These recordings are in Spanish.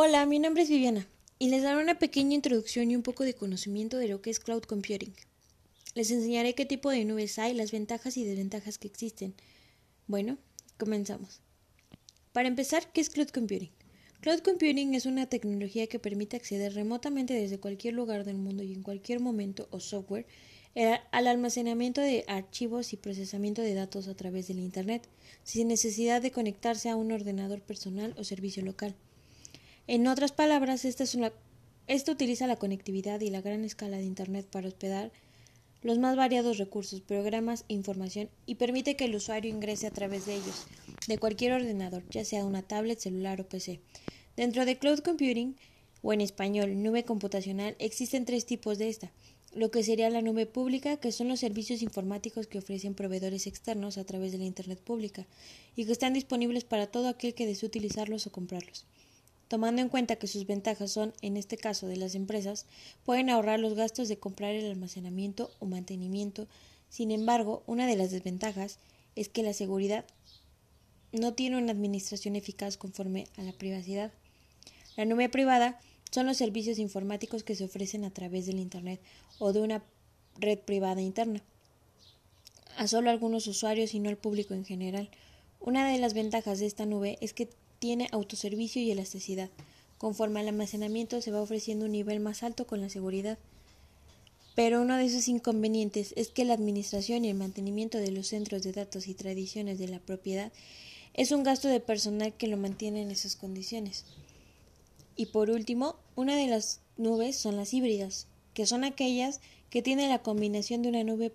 Hola, mi nombre es Viviana y les daré una pequeña introducción y un poco de conocimiento de lo que es cloud computing. Les enseñaré qué tipo de nubes hay, las ventajas y desventajas que existen. Bueno, comenzamos. Para empezar, ¿qué es cloud computing? Cloud computing es una tecnología que permite acceder remotamente desde cualquier lugar del mundo y en cualquier momento o software al almacenamiento de archivos y procesamiento de datos a través del Internet, sin necesidad de conectarse a un ordenador personal o servicio local. En otras palabras, esta utiliza la conectividad y la gran escala de Internet para hospedar los más variados recursos, programas información y permite que el usuario ingrese a través de ellos, de cualquier ordenador, ya sea una tablet, celular o PC. Dentro de Cloud Computing, o en español, nube computacional, existen tres tipos de esta. Lo que sería la nube pública, que son los servicios informáticos que ofrecen proveedores externos a través de la Internet pública y que están disponibles para todo aquel que desee utilizarlos o comprarlos. Tomando en cuenta que sus ventajas son, en este caso de las empresas, pueden ahorrar los gastos de comprar el almacenamiento o mantenimiento. Sin embargo, una de las desventajas es que la seguridad no tiene una administración eficaz conforme a la privacidad. La nube privada son los servicios informáticos que se ofrecen a través del Internet o de una red privada interna a solo algunos usuarios y no al público en general. Una de las ventajas de esta nube es que tiene autoservicio y elasticidad. Conforme al almacenamiento se va ofreciendo un nivel más alto con la seguridad. Pero uno de esos inconvenientes es que la administración y el mantenimiento de los centros de datos y tradiciones de la propiedad es un gasto de personal que lo mantiene en esas condiciones. Y por último, una de las nubes son las híbridas, que son aquellas que tienen la combinación de una nube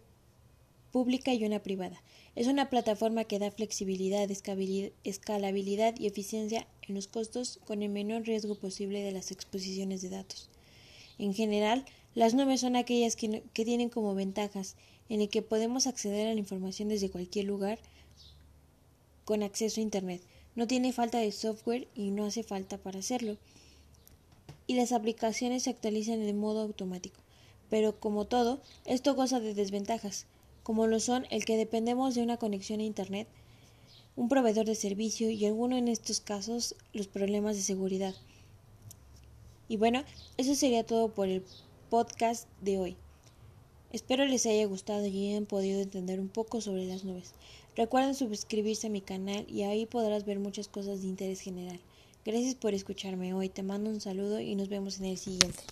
pública y una privada. Es una plataforma que da flexibilidad, escalabilidad y eficiencia en los costos con el menor riesgo posible de las exposiciones de datos. En general, las nubes son aquellas que, tienen como ventajas en el que podemos acceder a la información desde cualquier lugar con acceso a Internet. No tiene falta de software y no hace falta para hacerlo. Y las aplicaciones se actualizan de modo automático. Pero como todo, esto goza de desventajas como lo son el que dependemos de una conexión a Internet, un proveedor de servicio y alguno en estos casos los problemas de seguridad. Y bueno, eso sería todo por el podcast de hoy. Espero les haya gustado y hayan podido entender un poco sobre las nubes. Recuerden suscribirse a mi canal y ahí podrás ver muchas cosas de interés general. Gracias por escucharme hoy, te mando un saludo y nos vemos en el siguiente.